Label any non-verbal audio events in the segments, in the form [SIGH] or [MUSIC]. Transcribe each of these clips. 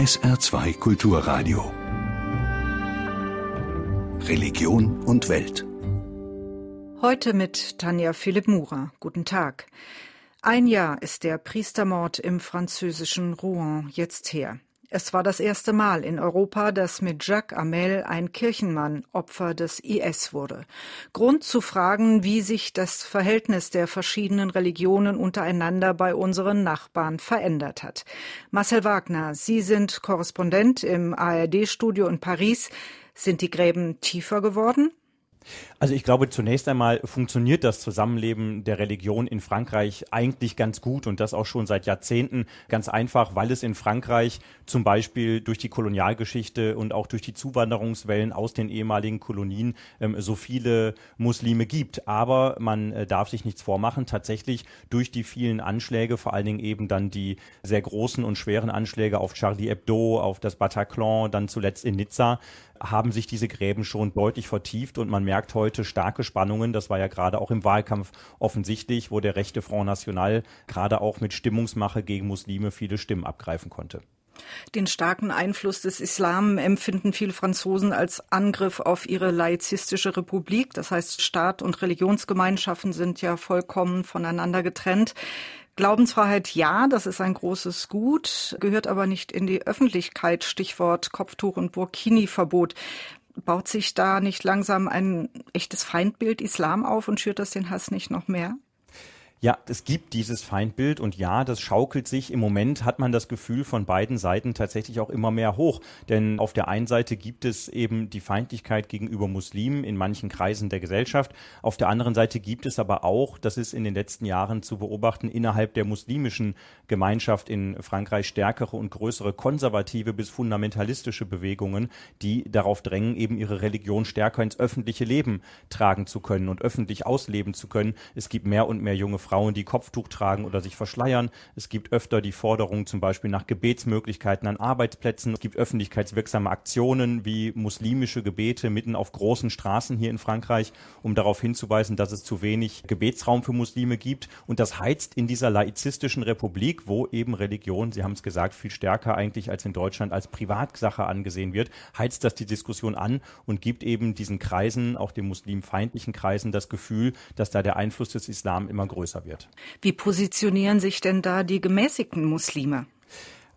SR2 Kulturradio. Religion und Welt. Heute mit Tanja Philipp Murer. Guten Tag. Ein Jahr ist der Priestermord im französischen Rouen jetzt her. Es war das erste Mal in Europa, dass mit Jacques Amel ein Kirchenmann Opfer des IS wurde. Grund zu fragen, wie sich das Verhältnis der verschiedenen Religionen untereinander bei unseren Nachbarn verändert hat. Marcel Wagner, Sie sind Korrespondent im ARD-Studio in Paris. Sind die Gräben tiefer geworden? Also ich glaube, zunächst einmal funktioniert das Zusammenleben der Religion in Frankreich eigentlich ganz gut und das auch schon seit Jahrzehnten. Ganz einfach, weil es in Frankreich zum Beispiel durch die Kolonialgeschichte und auch durch die Zuwanderungswellen aus den ehemaligen Kolonien ähm, so viele Muslime gibt. Aber man äh, darf sich nichts vormachen. Tatsächlich durch die vielen Anschläge, vor allen Dingen eben dann die sehr großen und schweren Anschläge auf Charlie Hebdo, auf das Bataclan, dann zuletzt in Nizza, haben sich diese Gräben schon deutlich vertieft und man merkt heute starke Spannungen. Das war ja gerade auch im Wahlkampf offensichtlich, wo der rechte Front National gerade auch mit Stimmungsmache gegen Muslime viele Stimmen abgreifen konnte. Den starken Einfluss des Islam empfinden viele Franzosen als Angriff auf ihre laizistische Republik. Das heißt, Staat und Religionsgemeinschaften sind ja vollkommen voneinander getrennt. Glaubensfreiheit ja, das ist ein großes Gut, gehört aber nicht in die Öffentlichkeit. Stichwort Kopftuch und Burkini-Verbot. Baut sich da nicht langsam ein echtes Feindbild Islam auf und schürt das den Hass nicht noch mehr? Ja, es gibt dieses Feindbild und ja, das schaukelt sich. Im Moment hat man das Gefühl von beiden Seiten tatsächlich auch immer mehr hoch. Denn auf der einen Seite gibt es eben die Feindlichkeit gegenüber Muslimen in manchen Kreisen der Gesellschaft. Auf der anderen Seite gibt es aber auch, das ist in den letzten Jahren zu beobachten, innerhalb der muslimischen Gemeinschaft in Frankreich stärkere und größere konservative bis fundamentalistische Bewegungen, die darauf drängen, eben ihre Religion stärker ins öffentliche Leben tragen zu können und öffentlich ausleben zu können. Es gibt mehr und mehr junge Frauen, die Kopftuch tragen oder sich verschleiern. Es gibt öfter die Forderung zum Beispiel nach Gebetsmöglichkeiten an Arbeitsplätzen. Es gibt öffentlichkeitswirksame Aktionen wie muslimische Gebete mitten auf großen Straßen hier in Frankreich, um darauf hinzuweisen, dass es zu wenig Gebetsraum für Muslime gibt. Und das heizt in dieser laizistischen Republik, wo eben Religion, Sie haben es gesagt, viel stärker eigentlich als in Deutschland als Privatsache angesehen wird, heizt das die Diskussion an und gibt eben diesen Kreisen, auch den muslimfeindlichen Kreisen, das Gefühl, dass da der Einfluss des Islam immer größer wird. Wie positionieren sich denn da die gemäßigten Muslime?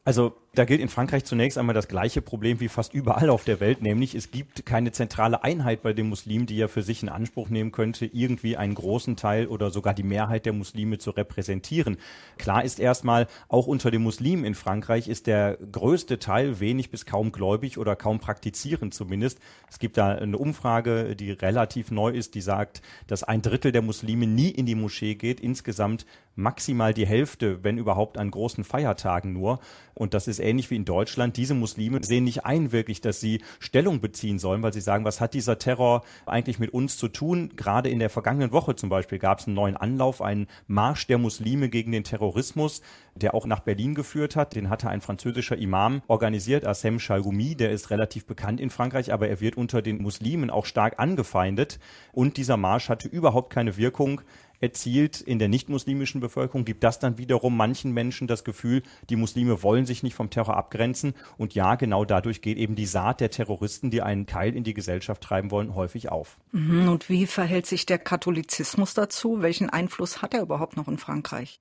Also da gilt in Frankreich zunächst einmal das gleiche Problem wie fast überall auf der Welt, nämlich es gibt keine zentrale Einheit bei den Muslimen, die ja für sich in Anspruch nehmen könnte, irgendwie einen großen Teil oder sogar die Mehrheit der Muslime zu repräsentieren. Klar ist erstmal, auch unter den Muslimen in Frankreich ist der größte Teil wenig bis kaum gläubig oder kaum praktizierend zumindest. Es gibt da eine Umfrage, die relativ neu ist, die sagt, dass ein Drittel der Muslime nie in die Moschee geht, insgesamt maximal die Hälfte, wenn überhaupt an großen Feiertagen nur. Und das ist ähnlich wie in Deutschland. Diese Muslime sehen nicht ein wirklich, dass sie Stellung beziehen sollen, weil sie sagen, was hat dieser Terror eigentlich mit uns zu tun? Gerade in der vergangenen Woche zum Beispiel gab es einen neuen Anlauf, einen Marsch der Muslime gegen den Terrorismus, der auch nach Berlin geführt hat. Den hatte ein französischer Imam organisiert, Assem Chalgoumi, der ist relativ bekannt in Frankreich, aber er wird unter den Muslimen auch stark angefeindet. Und dieser Marsch hatte überhaupt keine Wirkung erzielt in der nicht-muslimischen Bevölkerung, gibt das dann wiederum manchen Menschen das Gefühl, die Muslime wollen sich nicht vom Terror abgrenzen. Und ja, genau dadurch geht eben die Saat der Terroristen, die einen Keil in die Gesellschaft treiben wollen, häufig auf. Mhm, und wie verhält sich der Katholizismus dazu? Welchen Einfluss hat er überhaupt noch in Frankreich?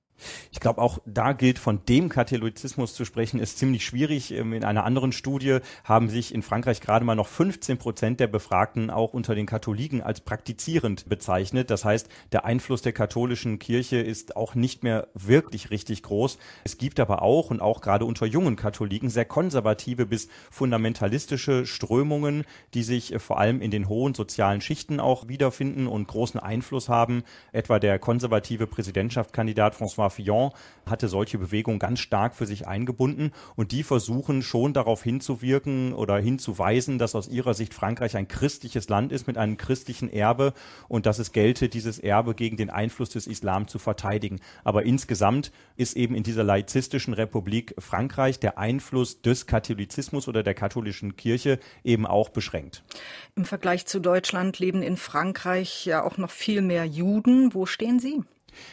Ich glaube, auch da gilt von dem Katholizismus zu sprechen, ist ziemlich schwierig. Ähm, in einer anderen Studie haben sich in Frankreich gerade mal noch 15 Prozent der Befragten auch unter den Katholiken als praktizierend bezeichnet. Das heißt, der Einfluss der katholischen Kirche ist auch nicht mehr wirklich richtig groß. Es gibt aber auch und auch gerade unter jungen Katholiken sehr konservative bis fundamentalistische Strömungen, die sich äh, vor allem in den hohen sozialen Schichten auch wiederfinden und großen Einfluss haben. Etwa der konservative Präsidentschaftskandidat François Fillon hatte solche Bewegungen ganz stark für sich eingebunden und die versuchen schon darauf hinzuwirken oder hinzuweisen, dass aus ihrer Sicht Frankreich ein christliches Land ist mit einem christlichen Erbe und dass es gelte, dieses Erbe gegen den Einfluss des Islam zu verteidigen. Aber insgesamt ist eben in dieser laizistischen Republik Frankreich der Einfluss des Katholizismus oder der katholischen Kirche eben auch beschränkt. Im Vergleich zu Deutschland leben in Frankreich ja auch noch viel mehr Juden. Wo stehen Sie?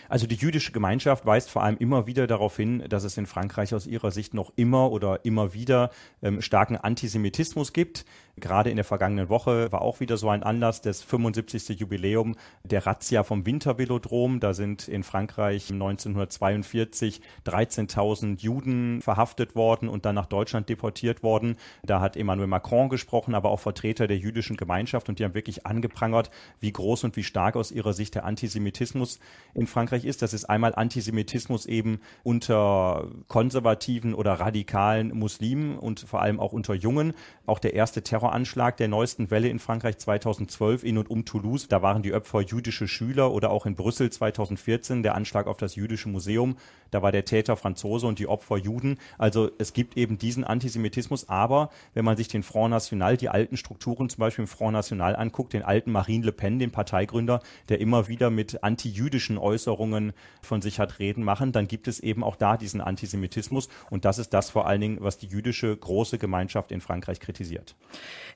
Also die jüdische Gemeinschaft weist vor allem immer wieder darauf hin, dass es in Frankreich aus ihrer Sicht noch immer oder immer wieder ähm, starken Antisemitismus gibt. Gerade in der vergangenen Woche war auch wieder so ein Anlass, das 75. Jubiläum der Razzia vom Wintervelodrom. Da sind in Frankreich 1942 13.000 Juden verhaftet worden und dann nach Deutschland deportiert worden. Da hat Emmanuel Macron gesprochen, aber auch Vertreter der jüdischen Gemeinschaft und die haben wirklich angeprangert, wie groß und wie stark aus ihrer Sicht der Antisemitismus in Frankreich ist. Das ist einmal Antisemitismus eben unter konservativen oder radikalen Muslimen und vor allem auch unter Jungen. Auch der erste Terroranschlag der neuesten Welle in Frankreich 2012 in und um Toulouse. Da waren die Opfer jüdische Schüler oder auch in Brüssel 2014 der Anschlag auf das jüdische Museum. Da war der Täter Franzose und die Opfer Juden. Also es gibt eben diesen Antisemitismus. Aber wenn man sich den Front National, die alten Strukturen zum Beispiel im Front National anguckt, den alten Marine Le Pen, den Parteigründer, der immer wieder mit antijüdischen Äußerungen von sich hat reden machen, dann gibt es eben auch da diesen Antisemitismus. Und das ist das vor allen Dingen, was die jüdische große Gemeinschaft in Frankreich kritisiert.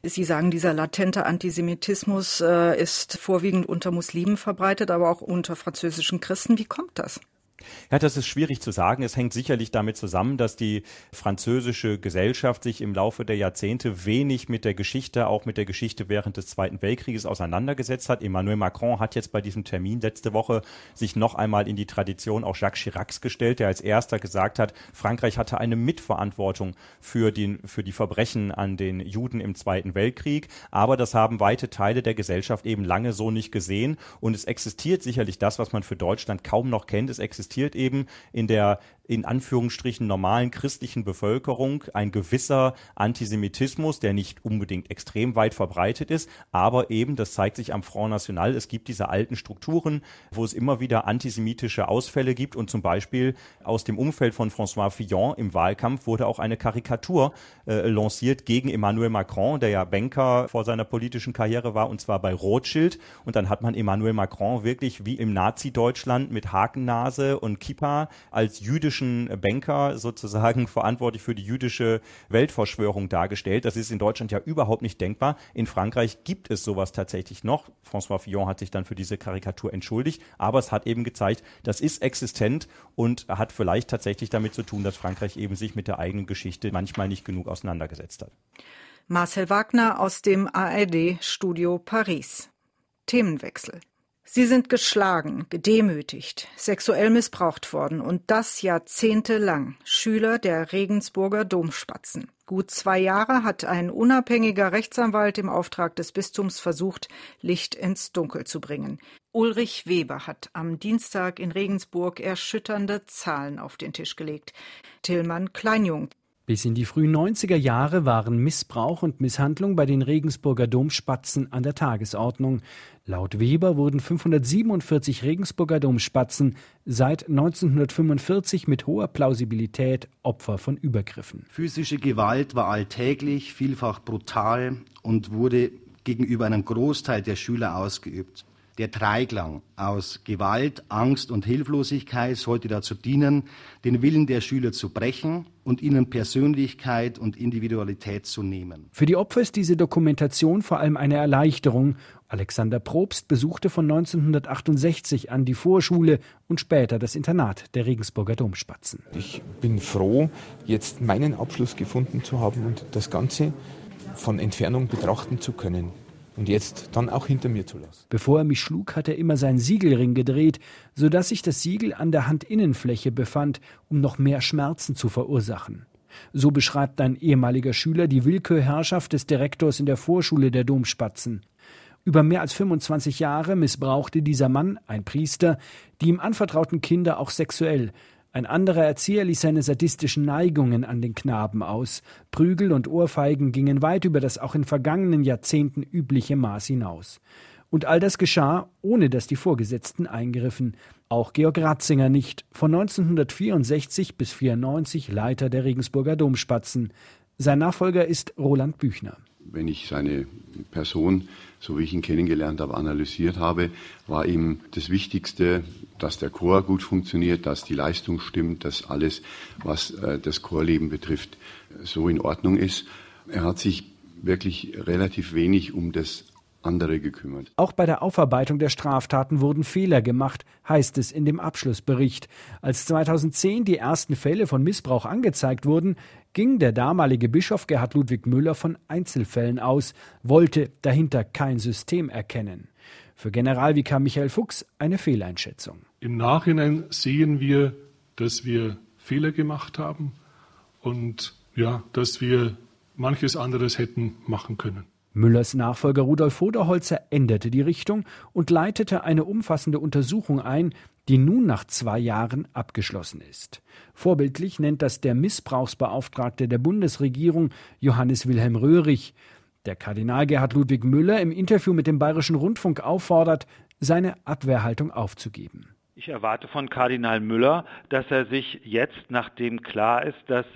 Sie sagen, dieser latente Antisemitismus äh, ist vorwiegend unter Muslimen verbreitet, aber auch unter französischen Christen. Wie kommt das? Ja, das ist schwierig zu sagen. Es hängt sicherlich damit zusammen, dass die französische Gesellschaft sich im Laufe der Jahrzehnte wenig mit der Geschichte, auch mit der Geschichte während des Zweiten Weltkrieges auseinandergesetzt hat. Emmanuel Macron hat jetzt bei diesem Termin letzte Woche sich noch einmal in die Tradition auch Jacques Chiracs gestellt, der als erster gesagt hat, Frankreich hatte eine Mitverantwortung für, den, für die Verbrechen an den Juden im Zweiten Weltkrieg. Aber das haben weite Teile der Gesellschaft eben lange so nicht gesehen. Und es existiert sicherlich das, was man für Deutschland kaum noch kennt. Es existiert existiert eben in der in Anführungsstrichen normalen christlichen Bevölkerung ein gewisser Antisemitismus, der nicht unbedingt extrem weit verbreitet ist, aber eben, das zeigt sich am Front National, es gibt diese alten Strukturen, wo es immer wieder antisemitische Ausfälle gibt und zum Beispiel aus dem Umfeld von François Fillon im Wahlkampf wurde auch eine Karikatur äh, lanciert gegen Emmanuel Macron, der ja Banker vor seiner politischen Karriere war und zwar bei Rothschild. Und dann hat man Emmanuel Macron wirklich wie im Nazi-Deutschland mit Hakennase und Kippa als jüdisch jüdischen Banker sozusagen [LAUGHS] verantwortlich für die jüdische Weltverschwörung dargestellt. Das ist in Deutschland ja überhaupt nicht denkbar. In Frankreich gibt es sowas tatsächlich noch. François Fillon hat sich dann für diese Karikatur entschuldigt, aber es hat eben gezeigt, das ist existent und hat vielleicht tatsächlich damit zu tun, dass Frankreich eben sich mit der eigenen Geschichte manchmal nicht genug auseinandergesetzt hat. Marcel Wagner aus dem ARD Studio Paris. Themenwechsel. Sie sind geschlagen, gedemütigt, sexuell missbraucht worden und das jahrzehntelang. Schüler der Regensburger Domspatzen. Gut zwei Jahre hat ein unabhängiger Rechtsanwalt im Auftrag des Bistums versucht, Licht ins Dunkel zu bringen. Ulrich Weber hat am Dienstag in Regensburg erschütternde Zahlen auf den Tisch gelegt. Tillmann Kleinjung bis in die frühen 90er Jahre waren Missbrauch und Misshandlung bei den Regensburger Domspatzen an der Tagesordnung. Laut Weber wurden 547 Regensburger Domspatzen seit 1945 mit hoher Plausibilität Opfer von Übergriffen. Physische Gewalt war alltäglich, vielfach brutal und wurde gegenüber einem Großteil der Schüler ausgeübt. Der Dreiklang aus Gewalt, Angst und Hilflosigkeit sollte dazu dienen, den Willen der Schüler zu brechen und ihnen Persönlichkeit und Individualität zu nehmen. Für die Opfer ist diese Dokumentation vor allem eine Erleichterung. Alexander Probst besuchte von 1968 an die Vorschule und später das Internat der Regensburger Domspatzen. Ich bin froh, jetzt meinen Abschluss gefunden zu haben und das Ganze von Entfernung betrachten zu können und jetzt dann auch hinter mir zu lassen. Bevor er mich schlug, hat er immer seinen Siegelring gedreht, sodass sich das Siegel an der Handinnenfläche befand, um noch mehr Schmerzen zu verursachen. So beschreibt ein ehemaliger Schüler die Willkürherrschaft des Direktors in der Vorschule der Domspatzen. Über mehr als 25 Jahre missbrauchte dieser Mann, ein Priester, die ihm anvertrauten Kinder auch sexuell, ein anderer Erzieher ließ seine sadistischen Neigungen an den Knaben aus. Prügel und Ohrfeigen gingen weit über das auch in vergangenen Jahrzehnten übliche Maß hinaus. Und all das geschah, ohne dass die Vorgesetzten eingriffen. Auch Georg Ratzinger nicht, von 1964 bis 1994 Leiter der Regensburger Domspatzen. Sein Nachfolger ist Roland Büchner. Wenn ich seine Person, so wie ich ihn kennengelernt habe, analysiert habe, war ihm das Wichtigste, dass der Chor gut funktioniert, dass die Leistung stimmt, dass alles, was äh, das Chorleben betrifft, so in Ordnung ist. Er hat sich wirklich relativ wenig um das andere gekümmert. Auch bei der Aufarbeitung der Straftaten wurden Fehler gemacht, heißt es in dem Abschlussbericht. Als 2010 die ersten Fälle von Missbrauch angezeigt wurden, ging der damalige Bischof Gerhard Ludwig Müller von Einzelfällen aus, wollte dahinter kein System erkennen. Für Generalvikar Michael Fuchs eine Fehleinschätzung. Im Nachhinein sehen wir, dass wir Fehler gemacht haben und ja, dass wir manches anderes hätten machen können. Müllers Nachfolger Rudolf Voderholzer änderte die Richtung und leitete eine umfassende Untersuchung ein, die nun nach zwei Jahren abgeschlossen ist. Vorbildlich nennt das der Missbrauchsbeauftragte der Bundesregierung Johannes Wilhelm Röhrig. Der Kardinal Gerhard Ludwig Müller im Interview mit dem Bayerischen Rundfunk auffordert, seine Abwehrhaltung aufzugeben. Ich erwarte von Kardinal Müller, dass er sich jetzt, nachdem klar ist, dass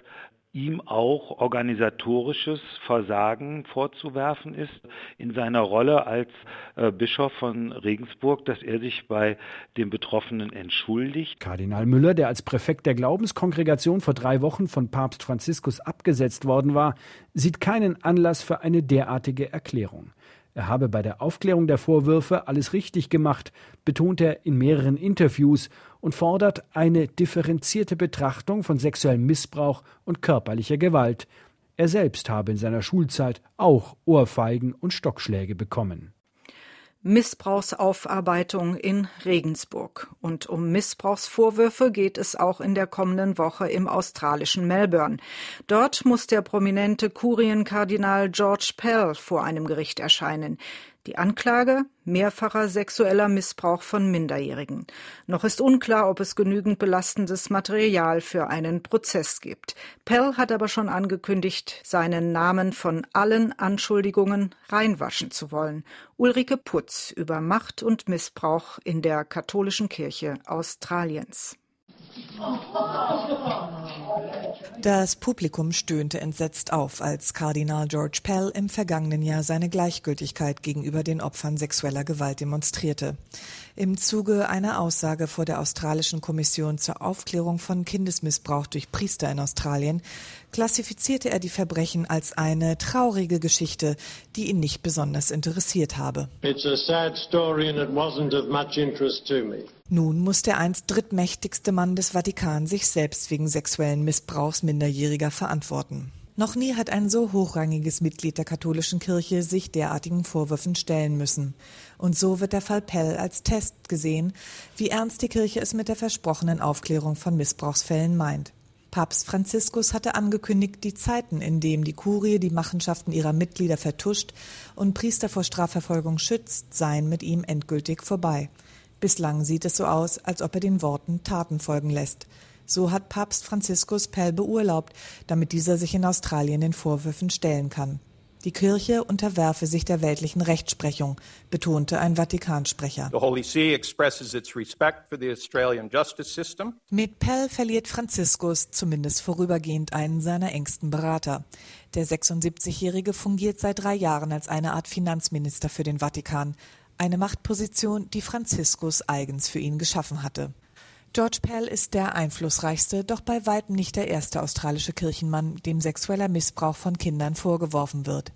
ihm auch organisatorisches Versagen vorzuwerfen ist in seiner Rolle als äh, Bischof von Regensburg, dass er sich bei den Betroffenen entschuldigt. Kardinal Müller, der als Präfekt der Glaubenskongregation vor drei Wochen von Papst Franziskus abgesetzt worden war, sieht keinen Anlass für eine derartige Erklärung. Er habe bei der Aufklärung der Vorwürfe alles richtig gemacht, betont er in mehreren Interviews und fordert eine differenzierte Betrachtung von sexuellem Missbrauch und körperlicher Gewalt. Er selbst habe in seiner Schulzeit auch Ohrfeigen und Stockschläge bekommen. Missbrauchsaufarbeitung in Regensburg. Und um Missbrauchsvorwürfe geht es auch in der kommenden Woche im australischen Melbourne. Dort muss der prominente Kurienkardinal George Pell vor einem Gericht erscheinen. Die Anklage mehrfacher sexueller Missbrauch von Minderjährigen. Noch ist unklar, ob es genügend belastendes Material für einen Prozess gibt. Pell hat aber schon angekündigt, seinen Namen von allen Anschuldigungen reinwaschen zu wollen. Ulrike Putz über Macht und Missbrauch in der katholischen Kirche Australiens. Das Publikum stöhnte entsetzt auf, als Kardinal George Pell im vergangenen Jahr seine Gleichgültigkeit gegenüber den Opfern sexueller Gewalt demonstrierte. Im Zuge einer Aussage vor der australischen Kommission zur Aufklärung von Kindesmissbrauch durch Priester in Australien klassifizierte er die Verbrechen als eine traurige Geschichte, die ihn nicht besonders interessiert habe. Nun muss der einst drittmächtigste Mann des Vatikan sich selbst wegen sexuellen Missbrauchs Minderjähriger verantworten. Noch nie hat ein so hochrangiges Mitglied der katholischen Kirche sich derartigen Vorwürfen stellen müssen. Und so wird der Fall Pell als Test gesehen, wie ernst die Kirche es mit der versprochenen Aufklärung von Missbrauchsfällen meint. Papst Franziskus hatte angekündigt, die Zeiten, in denen die Kurie die Machenschaften ihrer Mitglieder vertuscht und Priester vor Strafverfolgung schützt, seien mit ihm endgültig vorbei. Bislang sieht es so aus, als ob er den Worten Taten folgen lässt. So hat Papst Franziskus Pell beurlaubt, damit dieser sich in Australien den Vorwürfen stellen kann. Die Kirche unterwerfe sich der weltlichen Rechtsprechung, betonte ein Vatikansprecher. Mit Pell verliert Franziskus zumindest vorübergehend einen seiner engsten Berater. Der 76-Jährige fungiert seit drei Jahren als eine Art Finanzminister für den Vatikan, eine Machtposition, die Franziskus eigens für ihn geschaffen hatte. George Pell ist der einflussreichste, doch bei weitem nicht der erste australische Kirchenmann, dem sexueller Missbrauch von Kindern vorgeworfen wird.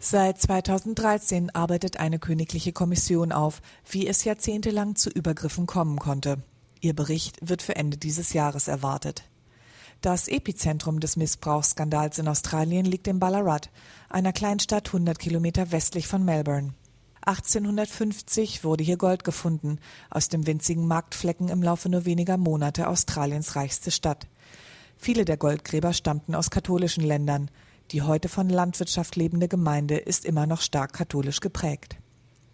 Seit 2013 arbeitet eine königliche Kommission auf, wie es jahrzehntelang zu Übergriffen kommen konnte. Ihr Bericht wird für Ende dieses Jahres erwartet. Das Epizentrum des Missbrauchsskandals in Australien liegt in Ballarat, einer Kleinstadt 100 Kilometer westlich von Melbourne. 1850 wurde hier Gold gefunden, aus dem winzigen Marktflecken im Laufe nur weniger Monate Australiens reichste Stadt. Viele der Goldgräber stammten aus katholischen Ländern. Die heute von Landwirtschaft lebende Gemeinde ist immer noch stark katholisch geprägt.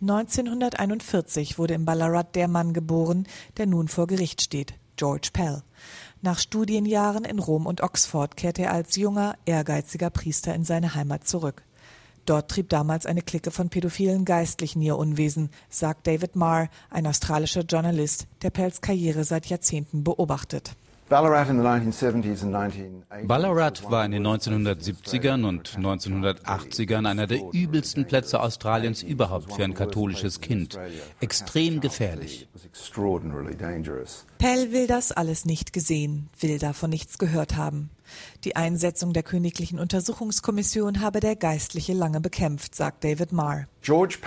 1941 wurde in Ballarat der Mann geboren, der nun vor Gericht steht, George Pell. Nach Studienjahren in Rom und Oxford kehrte er als junger, ehrgeiziger Priester in seine Heimat zurück. Dort trieb damals eine Clique von pädophilen Geistlichen ihr Unwesen, sagt David Marr, ein australischer Journalist, der Pells Karriere seit Jahrzehnten beobachtet. Ballarat war in den 1970ern und 1980ern einer der übelsten Plätze Australiens überhaupt für ein katholisches Kind. Extrem gefährlich. Pell will das alles nicht gesehen, will davon nichts gehört haben. Die Einsetzung der Königlichen Untersuchungskommission habe der Geistliche lange bekämpft, sagt David Marr. George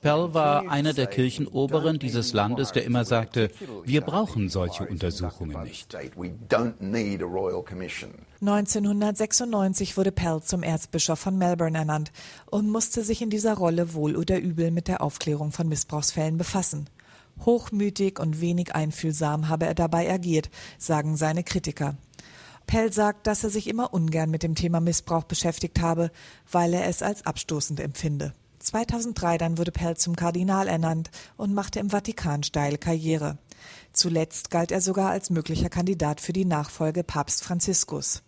Pell war einer der Kirchenoberen dieses Landes, der immer sagte, wir brauchen solche Untersuchungen nicht. 1996 wurde Pell zum Erzbischof von Melbourne ernannt und musste sich in dieser Rolle wohl oder übel mit der Aufklärung von Missbrauchsfällen befassen. Hochmütig und wenig einfühlsam habe er dabei agiert, sagen seine Kritiker. Pell sagt, dass er sich immer ungern mit dem Thema Missbrauch beschäftigt habe, weil er es als abstoßend empfinde. 2003 dann wurde Pell zum Kardinal ernannt und machte im Vatikan steile Karriere. Zuletzt galt er sogar als möglicher Kandidat für die Nachfolge Papst Franziskus.